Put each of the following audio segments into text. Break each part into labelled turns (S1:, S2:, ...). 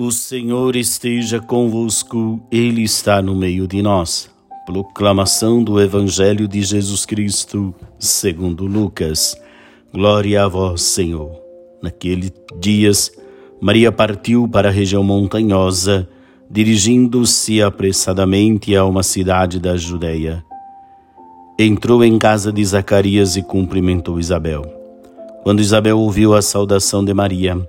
S1: O Senhor esteja convosco, Ele está no meio de nós. Proclamação do Evangelho de Jesus Cristo, segundo Lucas. Glória a vós, Senhor. Naqueles dias, Maria partiu para a região montanhosa, dirigindo-se apressadamente a uma cidade da Judéia. Entrou em casa de Zacarias e cumprimentou Isabel. Quando Isabel ouviu a saudação de Maria,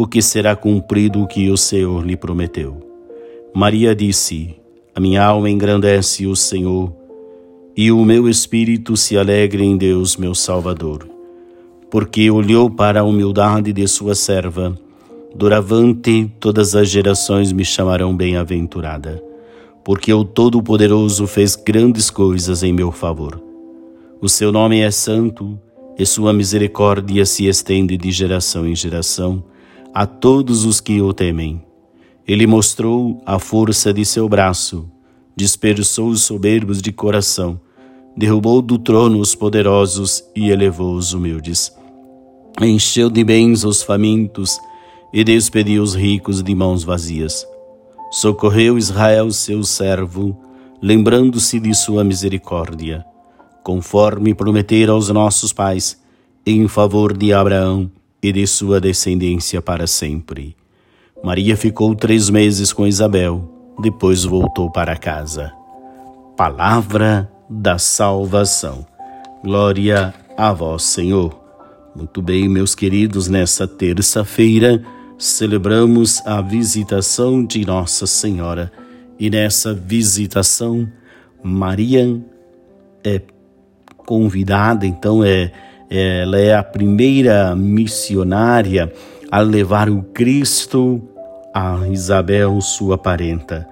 S1: porque será cumprido o que o Senhor lhe prometeu. Maria disse: A minha alma engrandece o Senhor, e o meu espírito se alegra em Deus, meu Salvador, porque olhou para a humildade de sua serva. Doravante todas as gerações me chamarão bem-aventurada, porque o Todo-Poderoso fez grandes coisas em meu favor. O seu nome é santo, e sua misericórdia se estende de geração em geração a todos os que o temem. Ele mostrou a força de seu braço, dispersou os soberbos de coração, derrubou do trono os poderosos e elevou os humildes. Encheu de bens os famintos e despediu os ricos de mãos vazias. Socorreu Israel, seu servo, lembrando-se de sua misericórdia, conforme prometera aos nossos pais, em favor de Abraão e de sua descendência para sempre. Maria ficou três meses com Isabel, depois voltou para casa. Palavra da salvação. Glória a vós, Senhor. Muito bem, meus queridos, nessa terça-feira celebramos a visitação de Nossa Senhora e nessa visitação Maria é convidada, então é ela é a primeira missionária a levar o Cristo a Isabel, sua parenta.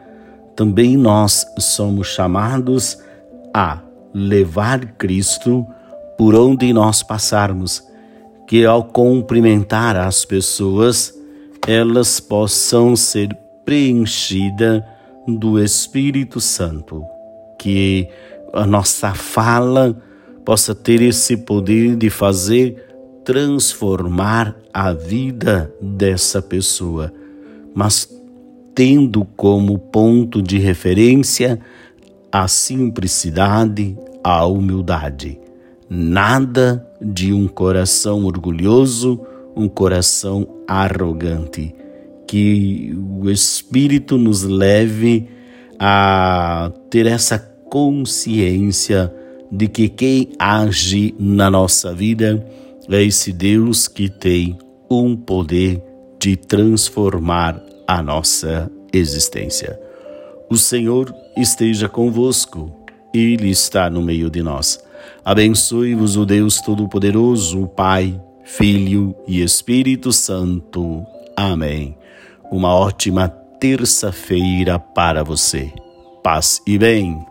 S1: Também nós somos chamados a levar Cristo por onde nós passarmos, que ao cumprimentar as pessoas, elas possam ser preenchidas do Espírito Santo, que a nossa fala possa ter esse poder de fazer transformar a vida dessa pessoa, mas tendo como ponto de referência a simplicidade, a humildade. Nada de um coração orgulhoso, um coração arrogante. Que o Espírito nos leve a ter essa consciência de que quem age na nossa vida é esse Deus que tem um poder de transformar a nossa existência. O Senhor esteja convosco, Ele está no meio de nós. Abençoe-vos o Deus Todo-Poderoso, Pai, Filho e Espírito Santo. Amém. Uma ótima terça-feira para você. Paz e bem.